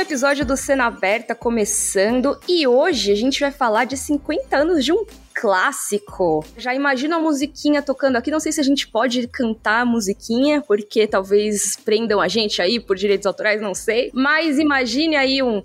Um episódio do Cena Aberta começando e hoje a gente vai falar de 50 anos de um clássico. Já imagino a musiquinha tocando aqui. Não sei se a gente pode cantar a musiquinha, porque talvez prendam a gente aí por direitos autorais, não sei. Mas imagine aí um.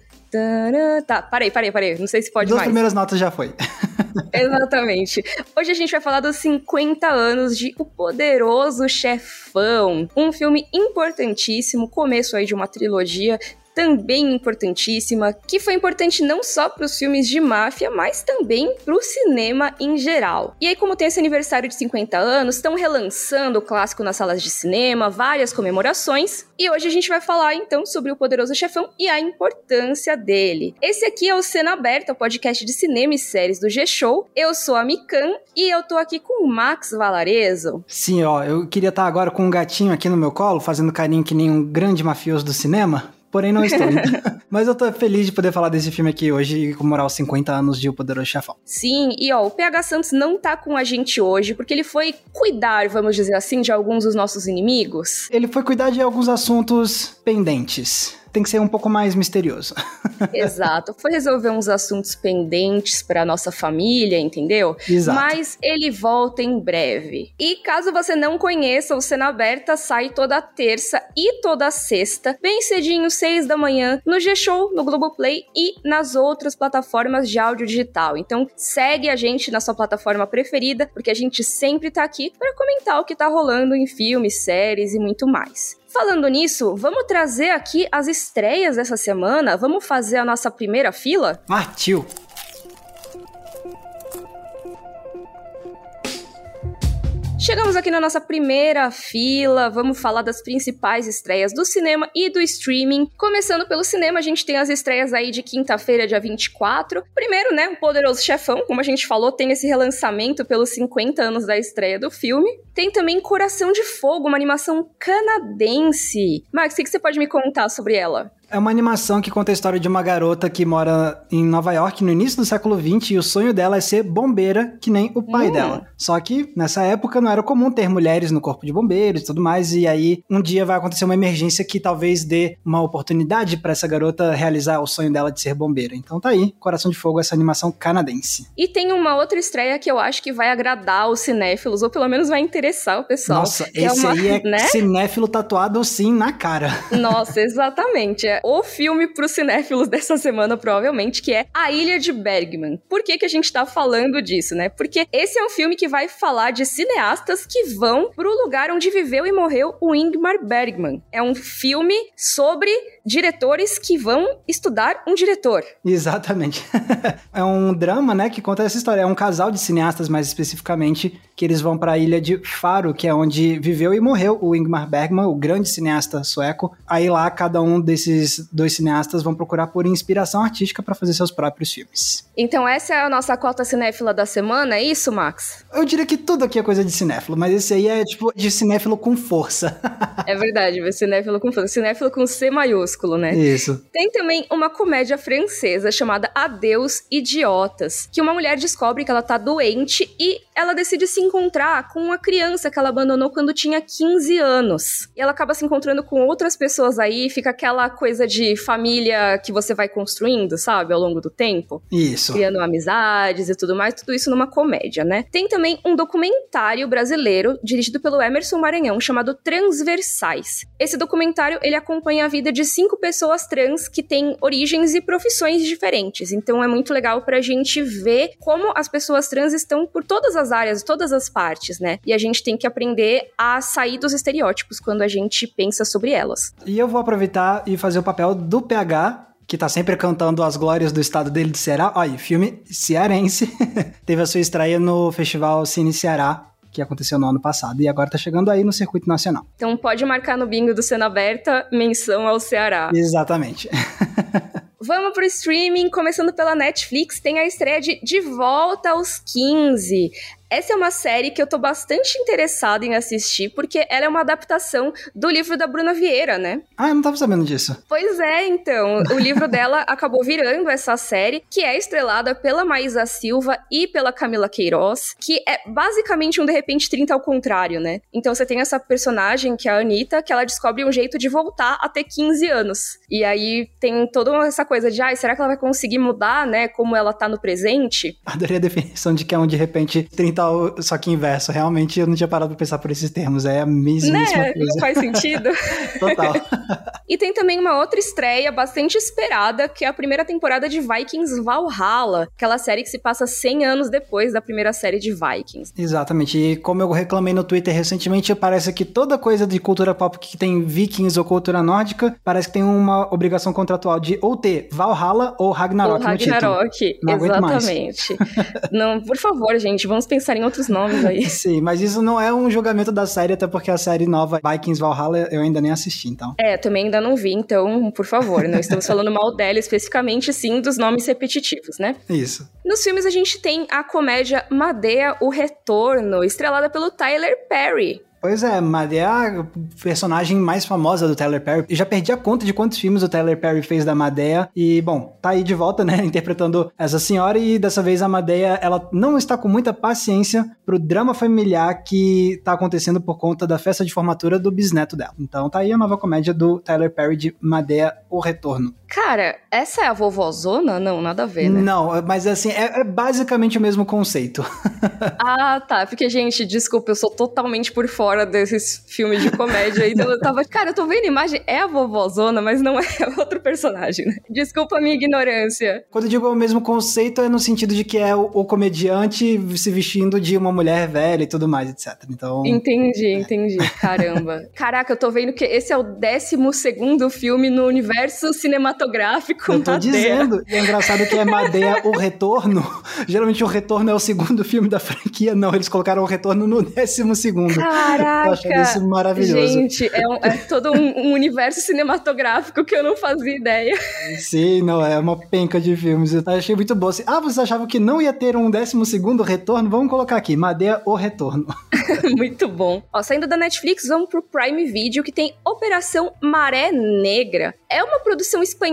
Tá, parei, parei, parei. Não sei se pode Duas mais. primeiras notas já foi. Exatamente. Hoje a gente vai falar dos 50 anos de O Poderoso Chefão, um filme importantíssimo, começo aí de uma trilogia também importantíssima, que foi importante não só para os filmes de máfia, mas também para o cinema em geral. E aí, como tem esse aniversário de 50 anos, estão relançando o clássico nas salas de cinema, várias comemorações, e hoje a gente vai falar então sobre o Poderoso Chefão e a importância dele. Esse aqui é o Cena Aberta, o podcast de cinema e séries do G-Show. Eu sou a Mikan e eu tô aqui com o Max Valarezo. Sim, ó, eu queria estar agora com um gatinho aqui no meu colo, fazendo carinho que nem um grande mafioso do cinema, porém não estou. Mas eu tô feliz de poder falar desse filme aqui hoje e comemorar os 50 anos de O Poderoso Chefão. Sim, e ó, o PH Santos não tá com a gente hoje porque ele foi cuidar, vamos dizer assim, de alguns dos nossos inimigos. Ele foi cuidar de alguns assuntos pendentes tem que ser um pouco mais misterioso. Exato. Foi resolver uns assuntos pendentes para nossa família, entendeu? Exato. Mas ele volta em breve. E caso você não conheça, o Cena Aberta sai toda terça e toda sexta, bem cedinho, seis da manhã, no G-Show, no Globoplay e nas outras plataformas de áudio digital. Então, segue a gente na sua plataforma preferida, porque a gente sempre tá aqui para comentar o que tá rolando em filmes, séries e muito mais. Falando nisso, vamos trazer aqui as estreias dessa semana? Vamos fazer a nossa primeira fila? Partiu! Chegamos aqui na nossa primeira fila, vamos falar das principais estreias do cinema e do streaming. Começando pelo cinema, a gente tem as estreias aí de quinta-feira, dia 24. Primeiro, né, o Poderoso Chefão, como a gente falou, tem esse relançamento pelos 50 anos da estreia do filme. Tem também Coração de Fogo, uma animação canadense. Max, o que você pode me contar sobre ela? É uma animação que conta a história de uma garota que mora em Nova York no início do século XX e o sonho dela é ser bombeira, que nem o pai Hum. dela. Só que nessa época não era comum ter mulheres no corpo de bombeiros e tudo mais, e aí um dia vai acontecer uma emergência que talvez dê uma oportunidade para essa garota realizar o sonho dela de ser bombeira. Então tá aí, Coração de Fogo, essa animação canadense. E tem uma outra estreia que eu acho que vai agradar os cinéfilos, ou pelo menos vai interessar o pessoal. Nossa, é esse uma- aí é né? cinéfilo tatuado sim na cara. Nossa, exatamente. O filme pros cinéfilos dessa semana, provavelmente, que é A Ilha de Bergman. Por que, que a gente tá falando disso, né? Porque esse é um filme que vai falar de cineastas que vão pro lugar onde viveu e morreu o Ingmar Bergman. É um filme sobre diretores que vão estudar um diretor. Exatamente. é um drama, né, que conta essa história. É um casal de cineastas, mais especificamente, que eles vão para a ilha de Faro, que é onde viveu e morreu o Ingmar Bergman, o grande cineasta sueco. Aí lá, cada um desses dois cineastas vão procurar por inspiração artística para fazer seus próprios filmes. Então, essa é a nossa cota cinéfila da semana, é isso, Max? Eu diria que tudo aqui é coisa de cinéfilo, mas esse aí é tipo de cinéfilo com força. É verdade, cinéfilo com cinéfilo com C maiúsculo, né? Isso. Tem também uma comédia francesa chamada Adeus Idiotas, que uma mulher descobre que ela tá doente e ela decide se encontrar com uma criança que ela abandonou quando tinha 15 anos. E ela acaba se encontrando com outras pessoas aí, fica aquela coisa de família que você vai construindo, sabe, ao longo do tempo Isso. criando amizades e tudo mais, tudo isso numa comédia, né? Tem também um documentário brasileiro dirigido pelo Emerson Maranhão chamado Transversais. Esse documentário ele acompanha a vida de cinco pessoas trans que têm origens e profissões diferentes. Então é muito legal pra gente ver como as pessoas trans estão por todas as áreas, todas as partes, né? E a gente tem que aprender a sair dos estereótipos quando a gente pensa sobre elas. E eu vou aproveitar e fazer o papel do PH, que tá sempre cantando as glórias do estado dele de Ceará. Olha, filme cearense. Teve a sua estreia no Festival Cine Ceará, que aconteceu no ano passado. E agora tá chegando aí no circuito nacional. Então pode marcar no bingo do Cena Aberta menção ao Ceará. Exatamente. Vamos pro streaming, começando pela Netflix, tem a estreia de De Volta aos 15. Essa é uma série que eu tô bastante interessada em assistir, porque ela é uma adaptação do livro da Bruna Vieira, né? Ah, eu não tava sabendo disso. Pois é, então. O livro dela acabou virando essa série, que é estrelada pela Maísa Silva e pela Camila Queiroz, que é basicamente um De Repente 30 ao contrário, né? Então você tem essa personagem, que é a Anitta, que ela descobre um jeito de voltar a ter 15 anos. E aí tem toda essa coisa de, ah, será que ela vai conseguir mudar, né, como ela tá no presente? Adorei a definição de que é um De Repente 30 só que inverso. Realmente eu não tinha parado pra pensar por esses termos. É a mesmíssima né? coisa. Não faz sentido? Total. e tem também uma outra estreia bastante esperada, que é a primeira temporada de Vikings Valhalla, aquela série que se passa 100 anos depois da primeira série de Vikings. Exatamente. E como eu reclamei no Twitter recentemente, parece que toda coisa de cultura pop que tem Vikings ou cultura nórdica, parece que tem uma obrigação contratual de ou ter Valhalla ou Ragnarok, ou Ragnarok, no título. Não exatamente. não, por favor, gente, vamos pensar em outros nomes aí. Sim, mas isso não é um julgamento da série, até porque a série nova Vikings Valhalla eu ainda nem assisti, então. É, também ainda não vi, então, por favor, não estamos falando mal dela especificamente, sim, dos nomes repetitivos, né? Isso. Nos filmes a gente tem a comédia Madeia, o Retorno, estrelada pelo Tyler Perry. Pois é, Madeia é a personagem mais famosa do Tyler Perry. Eu já perdi a conta de quantos filmes o Tyler Perry fez da Madeia. E, bom, tá aí de volta, né? Interpretando essa senhora. E dessa vez a Madeia, ela não está com muita paciência pro drama familiar que tá acontecendo por conta da festa de formatura do bisneto dela. Então tá aí a nova comédia do Tyler Perry de Madeia, O Retorno. Cara, essa é a vovozona? Não, nada a ver, né? Não, mas assim, é, é basicamente o mesmo conceito. ah, tá. Porque, gente, desculpa, eu sou totalmente por fora desses filmes de comédia. Então eu tava, cara, eu tô vendo a imagem, é a vovózona, mas não é outro personagem, né? Desculpa a minha ignorância. Quando eu digo o mesmo conceito, é no sentido de que é o, o comediante se vestindo de uma mulher velha e tudo mais, etc. Então. Entendi, entendi. Caramba. Caraca, eu tô vendo que esse é o 12 segundo filme no universo cinematográfico. Eu tô Madeira. dizendo. E é engraçado que é Madeira o Retorno. Geralmente o Retorno é o segundo filme da franquia. Não, eles colocaram o Retorno no décimo segundo. Caraca. Eu achei isso maravilhoso. Gente, é, um, é todo um, um, universo cinematográfico que eu não fazia ideia. Sim, não, é uma penca de filmes. Eu achei muito bom. Assim, ah, vocês achavam que não ia ter um 12 retorno? Vamos colocar aqui, Madeira o Retorno. muito bom. Ó, saindo da Netflix, vamos pro Prime Video, que tem Operação Maré Negra. É uma produção espanhola,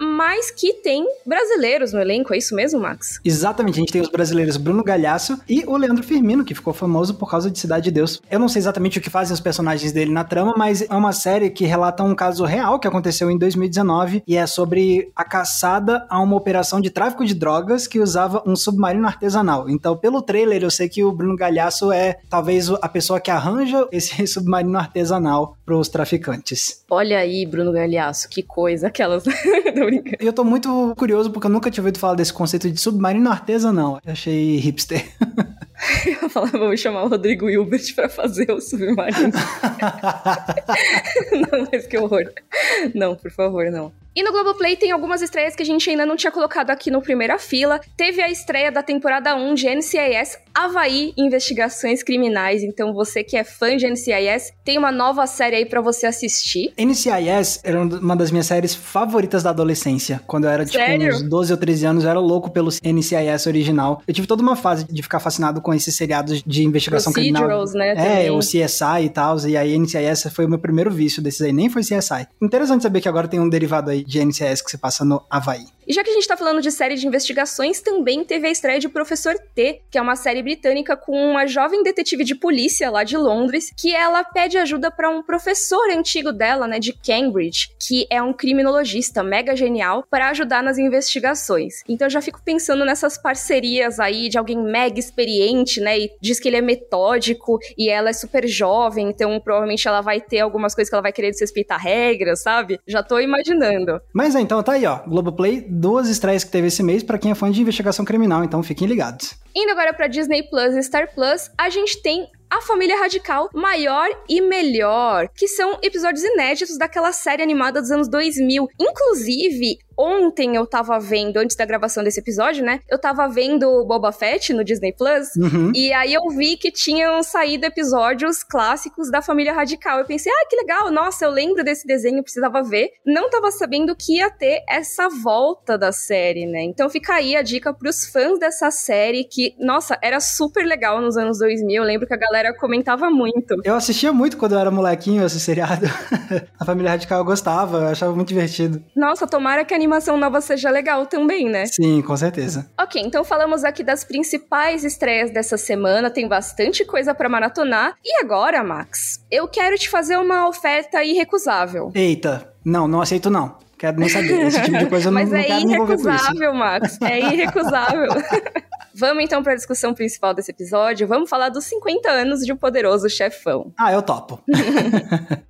mas que tem brasileiros no elenco, é isso mesmo, Max? Exatamente, a gente tem os brasileiros Bruno Galhaço e o Leandro Firmino, que ficou famoso por causa de Cidade de Deus. Eu não sei exatamente o que fazem os personagens dele na trama, mas é uma série que relata um caso real que aconteceu em 2019 e é sobre a caçada a uma operação de tráfico de drogas que usava um submarino artesanal. Então, pelo trailer, eu sei que o Bruno Galhaço é talvez a pessoa que arranja esse submarino artesanal para os traficantes. Olha aí, Bruno Galhaço, que coisa, aquelas. tô brincando. Eu tô muito curioso porque eu nunca tinha ouvido falar desse conceito de submarino artesanal. Eu achei hipster. Eu falava, vamos chamar o Rodrigo Hilbert pra fazer o submarino. não, mas que horror. Não, por favor, não. E no Globoplay tem algumas estreias que a gente ainda não tinha colocado aqui no primeira fila. Teve a estreia da temporada 1 de NCIS Havaí Investigações Criminais. Então você que é fã de NCIS, tem uma nova série aí para você assistir. NCIS era uma das minhas séries favoritas da adolescência. Quando eu era tipo Sério? uns 12 ou 13 anos, eu era louco pelo NCIS original. Eu tive toda uma fase de ficar fascinado com esses seriados de investigação criminal. né? É, também. o CSI e tal. E aí NCIS foi o meu primeiro vício desses aí. Nem foi CSI. Interessante saber que agora tem um derivado aí de que se passa no Havaí. E já que a gente tá falando de série de investigações, também teve a estreia de Professor T, que é uma série britânica com uma jovem detetive de polícia lá de Londres, que ela pede ajuda para um professor antigo dela, né, de Cambridge, que é um criminologista mega genial, para ajudar nas investigações. Então eu já fico pensando nessas parcerias aí de alguém mega experiente, né, e diz que ele é metódico e ela é super jovem, então provavelmente ela vai ter algumas coisas que ela vai querer desrespeitar regras, sabe? Já tô imaginando. Mas é, então tá aí, ó, Globoplay duas estreias que teve esse mês para quem é fã de investigação criminal, então fiquem ligados. Indo agora para Disney Plus e Star Plus, a gente tem a Família Radical Maior e Melhor, que são episódios inéditos daquela série animada dos anos 2000. Inclusive, ontem eu tava vendo, antes da gravação desse episódio, né? Eu tava vendo Boba Fett no Disney Plus. Uhum. E aí eu vi que tinham saído episódios clássicos da família radical. Eu pensei, ah, que legal, nossa, eu lembro desse desenho, precisava ver. Não tava sabendo que ia ter essa volta da série, né? Então fica aí a dica pros fãs dessa série que, nossa, era super legal nos anos 2000. Eu lembro que a galera comentava muito. Eu assistia muito quando eu era molequinho esse seriado. a família radical eu gostava, eu achava muito divertido. Nossa, tomara que a animação nova seja legal também, né? Sim, com certeza. Ok, então falamos aqui das principais estreias dessa semana, tem bastante coisa para maratonar. E agora, Max, eu quero te fazer uma oferta irrecusável. Eita, não, não aceito não. Quero nem saber. Esse tipo de coisa eu não, Mas não é quero irrecusável, Max. É irrecusável. Vamos então para a discussão principal desse episódio. Vamos falar dos 50 anos de um poderoso chefão. Ah, eu topo.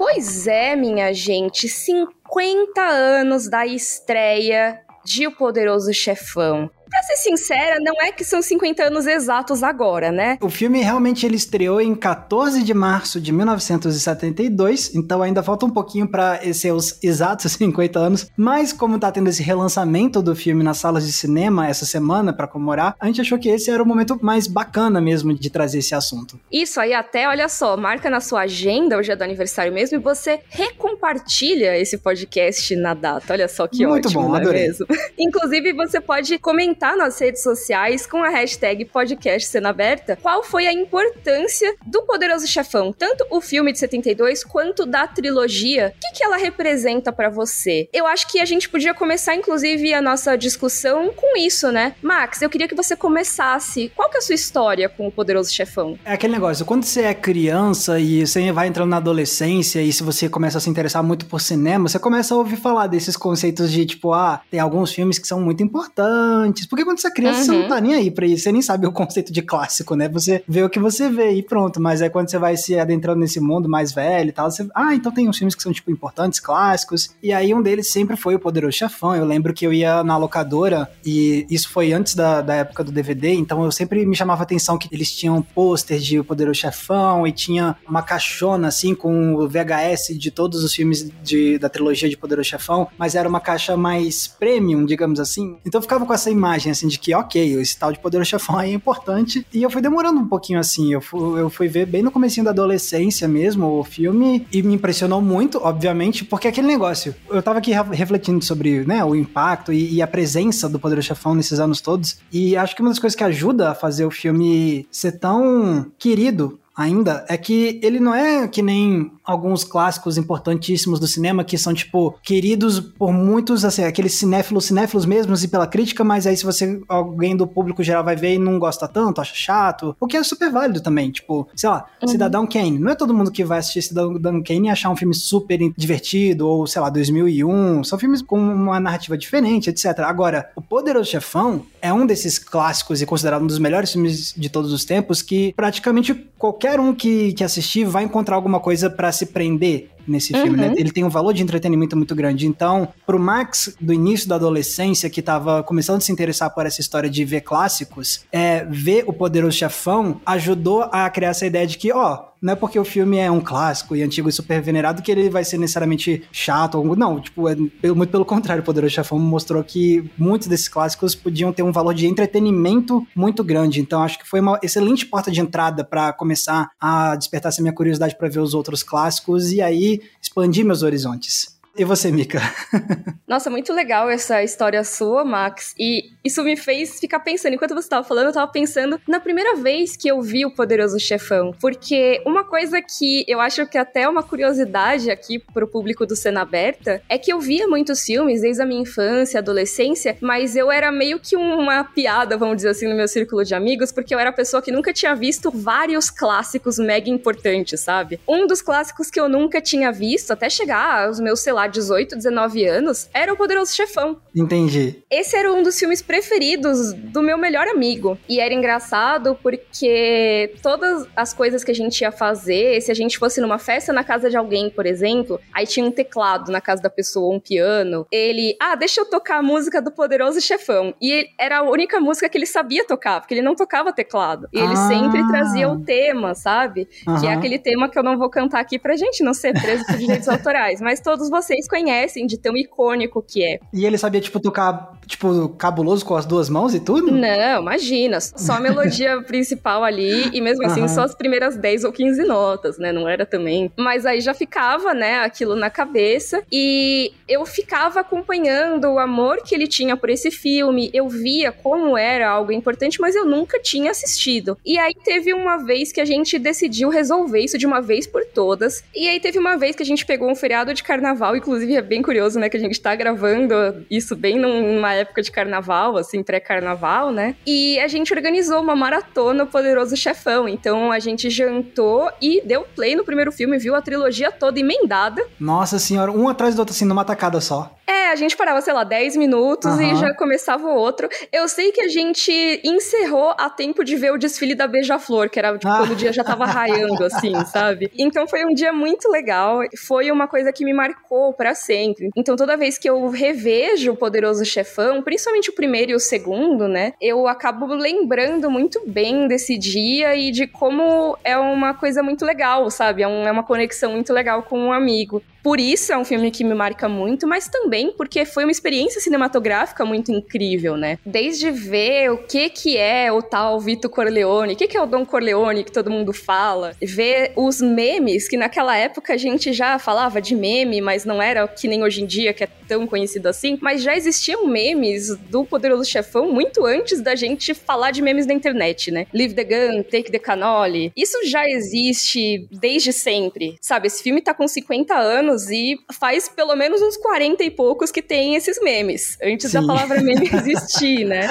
pois é, minha gente, 50 anos da estreia de O Poderoso Chefão. Pra ser sincera, não é que são 50 anos exatos agora, né? O filme realmente ele estreou em 14 de março de 1972, então ainda falta um pouquinho para ser os exatos 50 anos, mas como tá tendo esse relançamento do filme nas salas de cinema essa semana para comemorar, a gente achou que esse era o momento mais bacana mesmo de trazer esse assunto. Isso aí até, olha só, marca na sua agenda, hoje é do aniversário mesmo, e você recompartilha esse podcast na data. Olha só que Muito ótimo, bom, é adorei. mesmo? Inclusive, você pode comentar comentar nas redes sociais com a hashtag podcast cena aberta qual foi a importância do Poderoso Chefão, tanto o filme de 72 quanto da trilogia. O que, que ela representa para você? Eu acho que a gente podia começar, inclusive, a nossa discussão com isso, né? Max, eu queria que você começasse. Qual que é a sua história com o Poderoso Chefão? É aquele negócio, quando você é criança e você vai entrando na adolescência e se você começa a se interessar muito por cinema, você começa a ouvir falar desses conceitos de tipo, ah, tem alguns filmes que são muito importantes, porque quando você é criança, uhum. você não uhum. tá nem aí pra isso. Você nem sabe o conceito de clássico, né? Você vê o que você vê e pronto. Mas aí quando você vai se adentrando nesse mundo mais velho e tal, você. Ah, então tem uns filmes que são, tipo, importantes, clássicos. E aí um deles sempre foi o Poderoso Chefão. Eu lembro que eu ia na locadora e isso foi antes da, da época do DVD, então eu sempre me chamava a atenção que eles tinham pôster de O Poderoso Chefão e tinha uma caixona assim com o VHS de todos os filmes de, da trilogia de Poderoso Chefão, mas era uma caixa mais premium, digamos assim. Então eu ficava com essa imagem imagem, assim, de que, ok, esse tal de Poderoso Chefão é importante. E eu fui demorando um pouquinho, assim, eu fui, eu fui ver bem no comecinho da adolescência mesmo o filme e me impressionou muito, obviamente, porque aquele negócio, eu tava aqui refletindo sobre, né, o impacto e, e a presença do Poderoso Chefão nesses anos todos, e acho que uma das coisas que ajuda a fazer o filme ser tão querido ainda é que ele não é que nem alguns clássicos importantíssimos do cinema que são, tipo, queridos por muitos, assim, aqueles cinéfilos, cinéfilos mesmos e pela crítica, mas aí se você, alguém do público geral vai ver e não gosta tanto, acha chato, o que é super válido também, tipo, sei lá, uhum. Cidadão Kane, não é todo mundo que vai assistir Cidadão Kane e achar um filme super divertido, ou sei lá, 2001, são filmes com uma narrativa diferente, etc. Agora, O Poderoso Chefão é um desses clássicos e considerado um dos melhores filmes de todos os tempos que praticamente qualquer um que, que assistir vai encontrar alguma coisa para se prender nesse filme, né? uhum. né? Ele tem um valor de entretenimento muito grande. Então, pro Max, do início da adolescência, que tava começando a se interessar por essa história de ver clássicos, é, ver o Poderoso Chefão ajudou a criar essa ideia de que, ó, não é porque o filme é um clássico e antigo e super venerado que ele vai ser necessariamente chato. Ou, não, tipo, é, muito pelo contrário, o Poderoso Chefão mostrou que muitos desses clássicos podiam ter um valor de entretenimento muito grande. Então, acho que foi uma excelente porta de entrada para começar a despertar essa minha curiosidade para ver os outros clássicos e aí expandir meus horizontes. E você, Mika? Nossa, muito legal essa história sua, Max. E isso me fez ficar pensando. Enquanto você estava falando, eu estava pensando na primeira vez que eu vi o Poderoso Chefão. Porque uma coisa que eu acho que até é uma curiosidade aqui pro público do Cena Aberta é que eu via muitos filmes desde a minha infância, adolescência, mas eu era meio que uma piada, vamos dizer assim, no meu círculo de amigos, porque eu era a pessoa que nunca tinha visto vários clássicos mega importantes, sabe? Um dos clássicos que eu nunca tinha visto, até chegar aos meus, sei lá, lá, 18, 19 anos, era o Poderoso Chefão. Entendi. Esse era um dos filmes preferidos do meu melhor amigo. E era engraçado porque todas as coisas que a gente ia fazer, se a gente fosse numa festa na casa de alguém, por exemplo, aí tinha um teclado na casa da pessoa, um piano, ele, ah, deixa eu tocar a música do Poderoso Chefão. E era a única música que ele sabia tocar, porque ele não tocava teclado. E ele ah. sempre trazia o tema, sabe? Uhum. Que é aquele tema que eu não vou cantar aqui pra gente não ser preso por direitos autorais. Mas todos vocês conhecem de tão icônico que é. E ele sabia, tipo, tocar, tipo, cabuloso com as duas mãos e tudo? Não, imagina. Só a melodia principal ali. E mesmo assim, uhum. só as primeiras 10 ou 15 notas, né? Não era também. Mas aí já ficava, né, aquilo na cabeça. E eu ficava acompanhando o amor que ele tinha por esse filme. Eu via como era algo importante, mas eu nunca tinha assistido. E aí teve uma vez que a gente decidiu resolver isso de uma vez por todas. E aí teve uma vez que a gente pegou um feriado de carnaval, inclusive é bem curioso, né, que a gente tá gravando isso bem numa época de carnaval, assim, pré-carnaval, né? E a gente organizou uma maratona Poderoso Chefão. Então a gente jantou e deu play no primeiro filme, viu a trilogia toda emendada. Nossa senhora, um atrás do outro, assim, numa tacada só. É, a gente parava, sei lá, 10 minutos uhum. e já começava o outro. Eu sei que a gente encerrou a tempo de ver o desfile da Beija-Flor, que era tipo, ah. quando o dia já tava raiando, assim, sabe? Então foi um dia muito legal. Foi uma coisa que me marcou para sempre. Então toda vez que eu revejo o Poderoso Chefão, principalmente o primeiro e o segundo, né? Eu acabo lembrando muito bem desse dia e de como é uma coisa muito legal, sabe? É, um, é uma conexão muito legal com um amigo. Por isso é um filme que me marca muito, mas também porque foi uma experiência cinematográfica muito incrível, né? Desde ver o que que é o tal Vito Corleone, o que que é o Don Corleone que todo mundo fala, ver os memes que naquela época a gente já falava de meme, mas não era que nem hoje em dia que é tão conhecido assim, mas já existiam memes do Poderoso Chefão muito antes da gente falar de memes na internet, né? Leave the gun, take the cannoli. Isso já existe desde sempre, sabe? Esse filme tá com 50 anos anos e faz pelo menos uns 40 e poucos que tem esses memes, antes Sim. da palavra meme existir, né?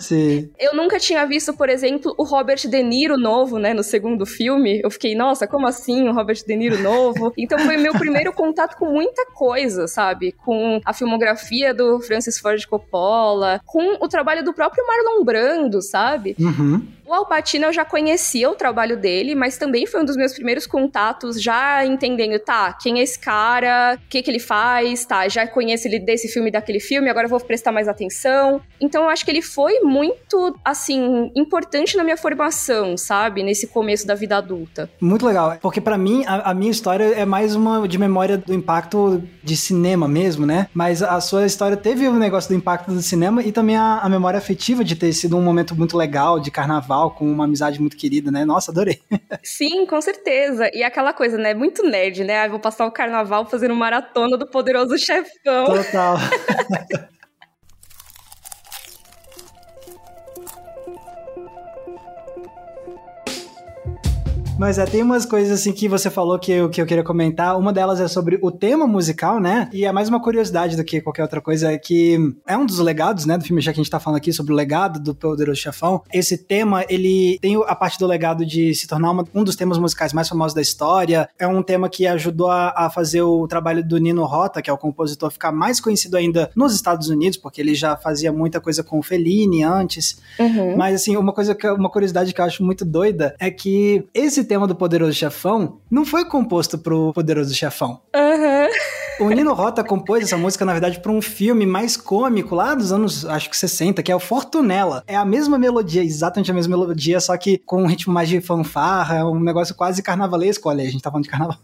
Sim. Eu nunca tinha visto, por exemplo, o Robert De Niro novo, né, no segundo filme. Eu fiquei, nossa, como assim o Robert De Niro novo? Então foi meu primeiro contato com muita coisa, sabe? Com a filmografia do Francis Ford Coppola, com o trabalho do próprio Marlon Brando, sabe? Uhum. O Alpatino eu já conhecia o trabalho dele, mas também foi um dos meus primeiros contatos, já entendendo, tá, quem é esse cara, o que, que ele faz, tá, já conheço ele desse filme daquele filme, agora eu vou prestar mais atenção. Então eu acho que ele foi muito, assim, importante na minha formação, sabe? Nesse começo da vida adulta. Muito legal, porque para mim, a, a, minha história é mais uma de memória do impacto de cinema mesmo, né? Mas a sua história teve o um negócio do impacto do cinema e também a, a memória afetiva de ter sido um momento muito legal, de carnaval com uma amizade muito querida, né? Nossa, adorei. Sim, com certeza. E aquela coisa, né? Muito nerd, né? Ah, vou passar o carnaval fazendo maratona do poderoso chefão. Total. Mas é, tem umas coisas assim que você falou que eu, que eu queria comentar. Uma delas é sobre o tema musical, né? E é mais uma curiosidade do que qualquer outra coisa, é que é um dos legados, né, do filme, já que a gente tá falando aqui sobre o legado do Poderoso Chefão. Esse tema, ele tem a parte do legado de se tornar uma, um dos temas musicais mais famosos da história. É um tema que ajudou a, a fazer o trabalho do Nino Rota, que é o compositor, ficar mais conhecido ainda nos Estados Unidos, porque ele já fazia muita coisa com o Fellini antes. Uhum. Mas, assim, uma coisa que, uma curiosidade que eu acho muito doida é que esse tema do Poderoso Chefão não foi composto pro Poderoso Chefão. Uhum. O Nino Rota compôs essa música, na verdade, para um filme mais cômico lá dos anos, acho que 60, que é o Fortunella. É a mesma melodia, exatamente a mesma melodia, só que com um ritmo mais de fanfarra, um negócio quase carnavalesco. Olha aí, a gente tá falando de carnaval.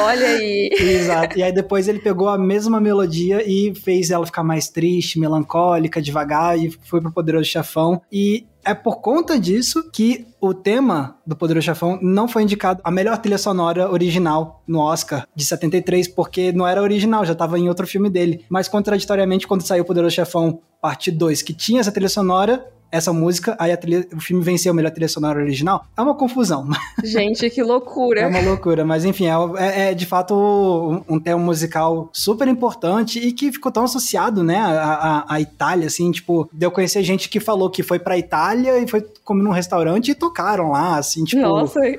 Olha aí. Exato. E aí depois ele pegou a mesma melodia e fez ela ficar mais triste, melancólica, devagar, e foi pro Poderoso Chefão. E é por conta disso que o tema do Poderoso Chefão não foi indicado a melhor trilha sonora original no Oscar de 73, porque não era original, já estava em outro filme dele. Mas contraditoriamente, quando saiu o Poderoso Chefão parte 2, que tinha essa trilha sonora, essa música, aí trilha, o filme venceu a melhor trilha sonora original. É uma confusão. Gente, que loucura. É uma loucura, mas enfim, é, é, é de fato um, um, tema musical super importante e que ficou tão associado, né, à, à, Itália, assim, tipo, deu conhecer gente que falou que foi pra Itália e foi comer num restaurante e tocaram lá, assim, tipo. Nossa. É,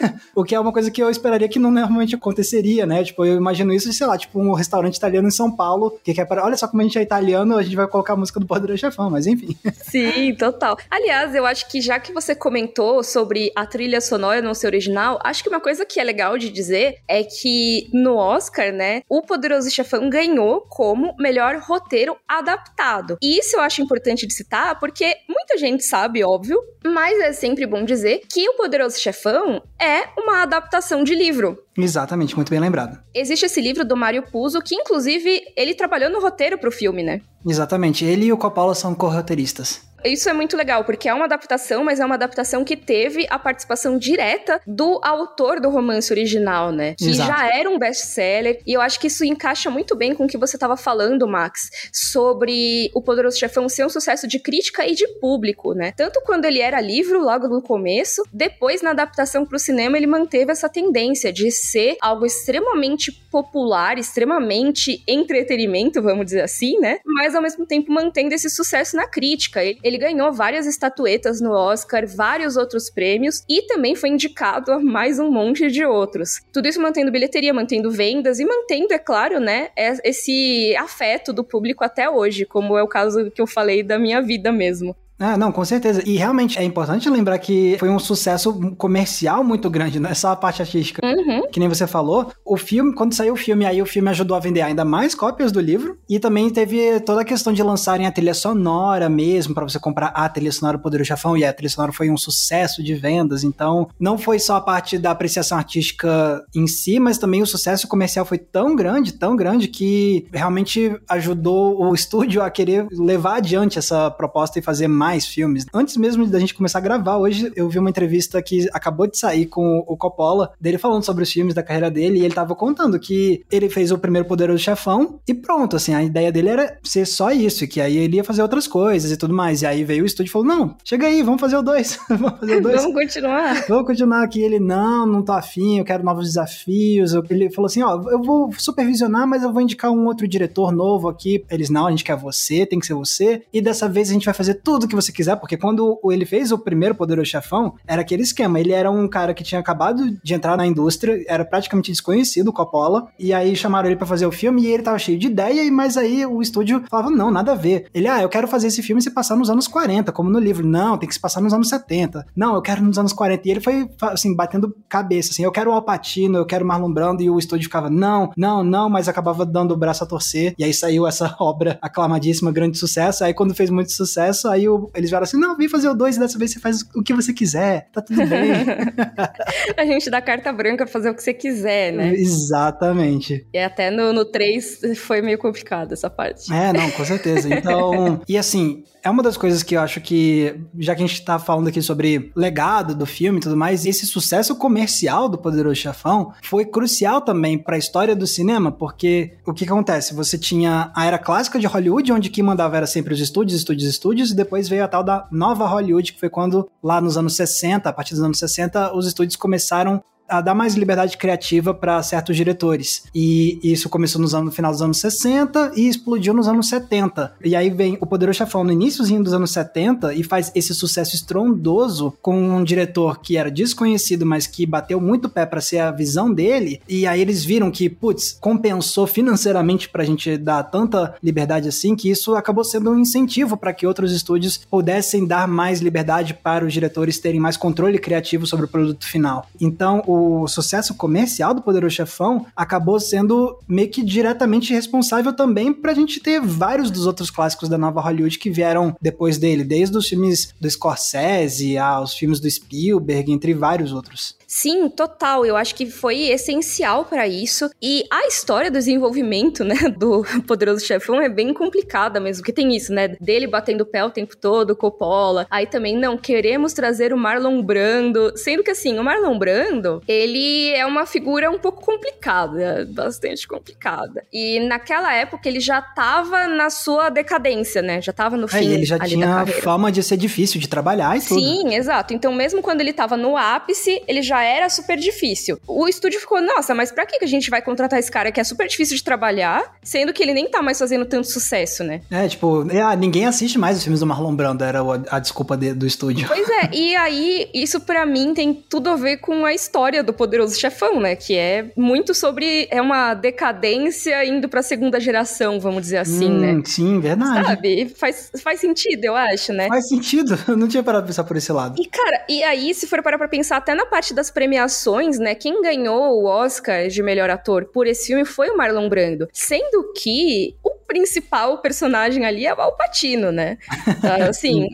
o que é uma coisa que eu esperaria que não normalmente aconteceria, né? Tipo, eu imagino isso, sei lá, tipo, um restaurante italiano em São Paulo, que quer para, olha só como a gente é italiano, a gente vai colocar a música do Poderoso Chefão, mas enfim. Sim, total. Aliás, eu acho que já que você comentou sobre a trilha sonora não ser original, acho que uma coisa que é legal de dizer é que no Oscar, né, o Poderoso Chefão ganhou como melhor roteiro adaptado. E isso eu acho importante de citar, porque muita gente sabe, óbvio, mas é sempre bom dizer que o Poderoso Chefão é uma adaptação de livro. Exatamente, muito bem lembrado. Existe esse livro do Mário Puzo, que inclusive ele trabalhou no roteiro pro filme, né? Exatamente, ele e o Coppola são co-roteiristas. Isso é muito legal, porque é uma adaptação, mas é uma adaptação que teve a participação direta do autor do romance original, né? Que Exato. já era um best-seller. E eu acho que isso encaixa muito bem com o que você estava falando, Max, sobre o Poderoso Chefão ser um sucesso de crítica e de público, né? Tanto quando ele era livro, logo no começo, depois na adaptação para o cinema ele manteve essa tendência de ser algo extremamente popular, extremamente entretenimento, vamos dizer assim, né? Mas ao mesmo tempo mantendo esse sucesso na crítica. Ele ele ganhou várias estatuetas no Oscar, vários outros prêmios e também foi indicado a mais um monte de outros. Tudo isso mantendo bilheteria, mantendo vendas e mantendo, é claro, né, esse afeto do público até hoje, como é o caso que eu falei da minha vida mesmo. Ah, não, com certeza. E realmente é importante lembrar que foi um sucesso comercial muito grande, não é só a parte artística. Uhum. Que nem você falou. O filme, quando saiu o filme, aí o filme ajudou a vender ainda mais cópias do livro. E também teve toda a questão de lançarem a trilha sonora mesmo, para você comprar a trilha sonora Poder do Chafão. E a trilha sonora foi um sucesso de vendas. Então, não foi só a parte da apreciação artística em si, mas também o sucesso comercial foi tão grande, tão grande, que realmente ajudou o estúdio a querer levar adiante essa proposta e fazer mais mais filmes. Antes mesmo da gente começar a gravar, hoje eu vi uma entrevista que acabou de sair com o Coppola, dele falando sobre os filmes da carreira dele, e ele tava contando que ele fez o primeiro Poderoso Chefão e pronto, assim, a ideia dele era ser só isso, que aí ele ia fazer outras coisas e tudo mais. E aí veio o estúdio e falou: não, chega aí, vamos fazer o dois. vamos fazer o dois. vamos continuar. Vamos continuar aqui. Ele, não, não tô afim, eu quero novos desafios. Ele falou assim: ó, eu vou supervisionar, mas eu vou indicar um outro diretor novo aqui. Eles, não, a gente quer você, tem que ser você. E dessa vez a gente vai fazer tudo que você quiser, porque quando ele fez o primeiro Poderoso Chefão, era aquele esquema. Ele era um cara que tinha acabado de entrar na indústria, era praticamente desconhecido, Coppola, e aí chamaram ele para fazer o filme e ele tava cheio de ideia, mas aí o estúdio falava, não, nada a ver. Ele, ah, eu quero fazer esse filme se passar nos anos 40, como no livro. Não, tem que se passar nos anos 70. Não, eu quero nos anos 40. E ele foi, assim, batendo cabeça, assim, eu quero o Alpatino, eu quero o Marlon Brando, e o estúdio ficava, não, não, não, mas acabava dando o braço a torcer, e aí saiu essa obra aclamadíssima, grande sucesso, aí quando fez muito sucesso, aí o, eles vieram assim, não, vem fazer o 2 e dessa vez você faz o que você quiser, tá tudo bem. a gente dá carta branca pra fazer o que você quiser, né? Exatamente. E até no 3 foi meio complicado essa parte. É, não, com certeza. Então, e assim, é uma das coisas que eu acho que, já que a gente tá falando aqui sobre legado do filme e tudo mais, esse sucesso comercial do Poderoso Chefão foi crucial também para a história do cinema, porque o que, que acontece? Você tinha a era clássica de Hollywood, onde quem mandava era sempre os estúdios, estúdios, estúdios, e depois veio a tal da nova Hollywood, que foi quando, lá nos anos 60, a partir dos anos 60, os estúdios começaram a dar mais liberdade criativa para certos diretores. E isso começou nos anos, no final dos anos 60 e explodiu nos anos 70. E aí vem o Poderoso Chefão no iníciozinho dos anos 70 e faz esse sucesso estrondoso com um diretor que era desconhecido, mas que bateu muito pé para ser a visão dele. E aí eles viram que, putz, compensou financeiramente pra gente dar tanta liberdade assim, que isso acabou sendo um incentivo para que outros estúdios pudessem dar mais liberdade para os diretores terem mais controle criativo sobre o produto final. Então, o o sucesso comercial do Poderoso Chefão acabou sendo meio que diretamente responsável também pra gente ter vários dos outros clássicos da nova Hollywood que vieram depois dele, desde os filmes do Scorsese aos filmes do Spielberg, entre vários outros. Sim, total. Eu acho que foi essencial para isso. E a história do desenvolvimento, né, do Poderoso Chefão é bem complicada mesmo, que tem isso, né, dele batendo o pé o tempo todo, Coppola. Aí também, não, queremos trazer o Marlon Brando. Sendo que, assim, o Marlon Brando, ele é uma figura um pouco complicada, bastante complicada. E naquela época ele já tava na sua decadência, né, já tava no é, fim ele já tinha fama de ser difícil de trabalhar e tudo. Sim, exato. Então, mesmo quando ele tava no ápice, ele já era super difícil. O estúdio ficou, nossa, mas pra que a gente vai contratar esse cara que é super difícil de trabalhar, sendo que ele nem tá mais fazendo tanto sucesso, né? É, tipo, ah, ninguém assiste mais os filmes do Marlon Brando, era a, desculpa de, do estúdio. Pois é, e aí, isso para mim tem tudo a ver com a história do Poderoso Chefão, né? Que é muito sobre, é uma decadência indo pra segunda geração, vamos dizer assim, hum, né? Sim, verdade. Sabe? Faz, faz sentido, eu acho, né? Faz sentido, eu não tinha parado pra pensar por esse lado. E, cara, e aí, se for parar pra pensar até na parte das premiações, né? Quem ganhou o Oscar de melhor ator por esse filme foi o Marlon Brando. Sendo que o principal personagem ali é o Alpatino, né? Ah, assim,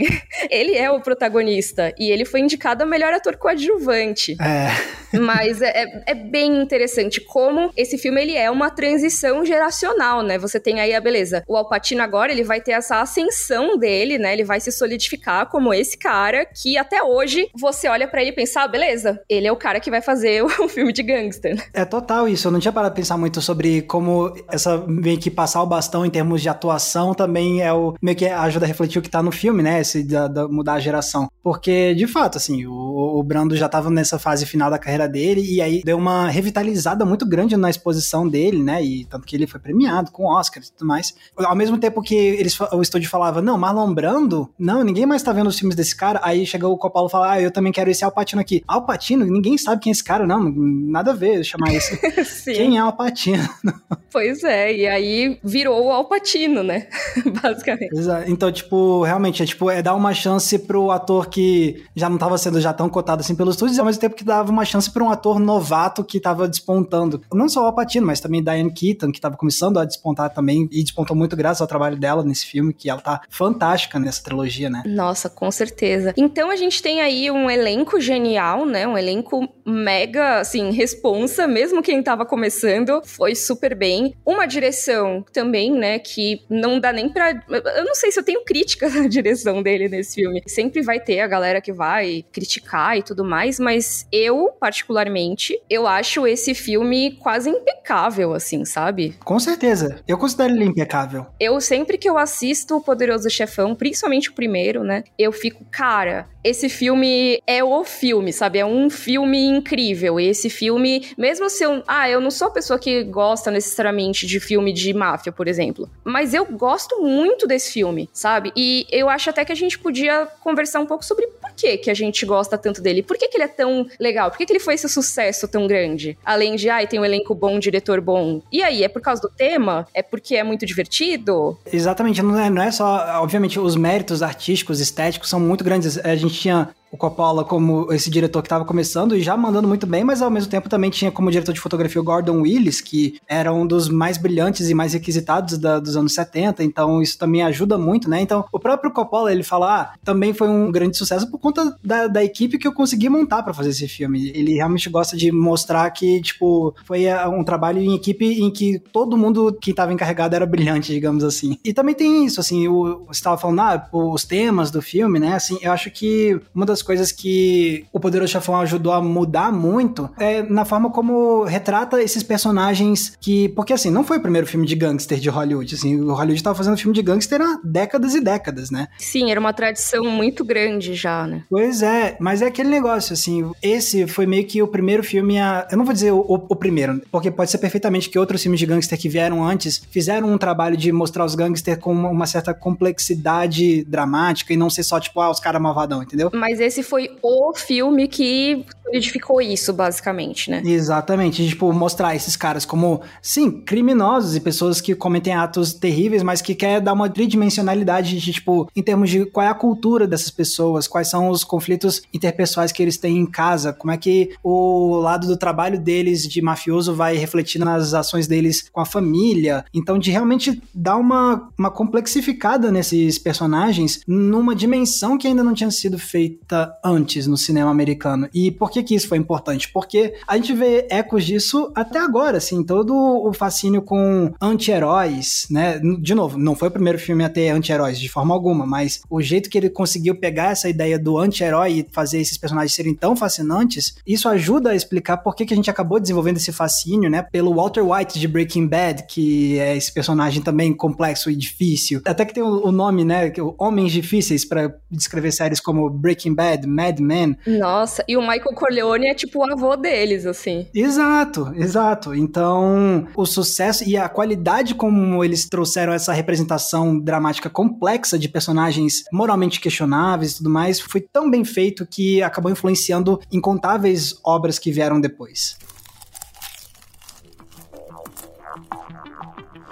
ele é o protagonista e ele foi indicado a melhor ator coadjuvante. É. Mas é, é, é bem interessante como esse filme ele é uma transição geracional, né? Você tem aí a beleza. O Alpatino agora ele vai ter essa ascensão dele, né? Ele vai se solidificar como esse cara que até hoje você olha para ele e pensa, ah, beleza, ele é o cara que vai fazer o filme de gangster. É total isso. Eu não tinha parado de pensar muito sobre como essa meio que passar o bastão em termos de atuação também é o meio que ajuda a refletir o que tá no filme, né? Esse da, da mudar a geração. Porque, de fato, assim, o, o Brando já tava nessa fase final da carreira dele e aí deu uma revitalizada muito grande na exposição dele, né? E tanto que ele foi premiado com Oscar e tudo mais. Ao mesmo tempo que eles, o estúdio falava, não, Marlon Brando? Não, ninguém mais tá vendo os filmes desse cara. Aí chegou o Coppola e falou, ah, eu também quero esse Alpatino aqui. Alpatino? Ninguém sabe quem é esse cara, não. Nada a ver chamar isso. quem é Alpatino? pois é, e aí virou o Alpatino, né? Basicamente. Exato. Então, tipo, realmente, é, tipo, é dar uma chance pro ator que já não tava sendo já tão cotado assim pelos estúdios, ao mesmo tempo que dava uma chance para um ator novato que tava despontando. Não só o Alpatino, mas também Diane Keaton, que tava começando a despontar também, e despontou muito graças ao trabalho dela nesse filme, que ela tá fantástica nessa trilogia, né? Nossa, com certeza. Então a gente tem aí um elenco genial, né? Um elenco mega, assim, responsa, mesmo quem tava começando, foi super bem. Uma direção também, né, que não dá nem pra... Eu não sei se eu tenho críticas à direção dele nesse filme. Sempre vai ter a galera que vai criticar e tudo mais, mas eu, particularmente, eu acho esse filme quase impecável, assim, sabe? Com certeza. Eu considero ele impecável. Eu, sempre que eu assisto O Poderoso Chefão, principalmente o primeiro, né, eu fico, cara, esse filme é o filme, sabe? É um filme incrível. E esse filme, mesmo se eu. Ah, eu não sou a pessoa que gosta necessariamente de filme de máfia, por exemplo. Mas eu gosto muito desse filme, sabe? E eu acho até que a gente podia conversar um pouco sobre por que, que a gente gosta tanto dele. Por que, que ele é tão legal? Por que, que ele foi esse sucesso tão grande? Além de, ai, ah, tem um elenco bom, um diretor bom. E aí, é por causa do tema? É porque é muito divertido? Exatamente. Não é, não é só. Obviamente, os méritos artísticos, estéticos são muito grandes. A gente tinha o Coppola como esse diretor que estava começando e já mandando muito bem, mas ao mesmo tempo também tinha como diretor de fotografia o Gordon Willis, que era um dos mais brilhantes e mais requisitados da, dos anos 70, então isso também ajuda muito, né? Então, o próprio Coppola, ele fala, ah, também foi um grande sucesso por conta da, da equipe que eu consegui montar para fazer esse filme. Ele realmente gosta de mostrar que, tipo, foi é, um trabalho em equipe em que todo mundo que estava encarregado era brilhante, digamos assim. E também tem isso, assim, o, você estava falando, ah, os temas do filme, né? Assim, eu acho que uma das coisas que o Poderoso Chefão ajudou a mudar muito é na forma como retrata esses personagens que. Porque assim, não foi o primeiro filme de gangster de Hollywood. Assim, o Hollywood estava fazendo filme de gangster há décadas e décadas, né? Sim, era uma tradição muito grande já, né? Pois é, mas é aquele negócio, assim, esse foi meio que o primeiro filme a. Eu não vou dizer o, o, o primeiro, porque pode ser perfeitamente que outros filmes de gangster que vieram antes fizeram um trabalho de mostrar os gangsters com uma, uma certa complexidade dramática e não ser só, tipo, ah, os caras malvadão, entendeu? Mas esse esse foi o filme que solidificou isso, basicamente, né? Exatamente. Tipo, mostrar esses caras como, sim, criminosos e pessoas que cometem atos terríveis, mas que quer dar uma tridimensionalidade de, tipo, em termos de qual é a cultura dessas pessoas, quais são os conflitos interpessoais que eles têm em casa, como é que o lado do trabalho deles de mafioso vai refletir nas ações deles com a família. Então, de realmente dar uma, uma complexificada nesses personagens numa dimensão que ainda não tinha sido feita antes no cinema americano. E por que que, isso foi importante? Porque a gente vê ecos disso até agora, assim, todo o fascínio com anti-heróis, né? De novo, não foi o primeiro filme a ter anti-heróis de forma alguma, mas o jeito que ele conseguiu pegar essa ideia do anti-herói e fazer esses personagens serem tão fascinantes, isso ajuda a explicar por que, que a gente acabou desenvolvendo esse fascínio, né? Pelo Walter White de Breaking Bad, que é esse personagem também complexo e difícil. Até que tem o, o nome, né? É Homens Difíceis para descrever séries como Breaking Bad, Mad Men. Nossa, e o Michael Corleone é tipo o avô deles, assim. Exato, exato. Então, o sucesso e a qualidade como eles trouxeram essa representação dramática complexa de personagens moralmente questionáveis e tudo mais, foi tão bem feito que acabou influenciando incontáveis obras que vieram depois.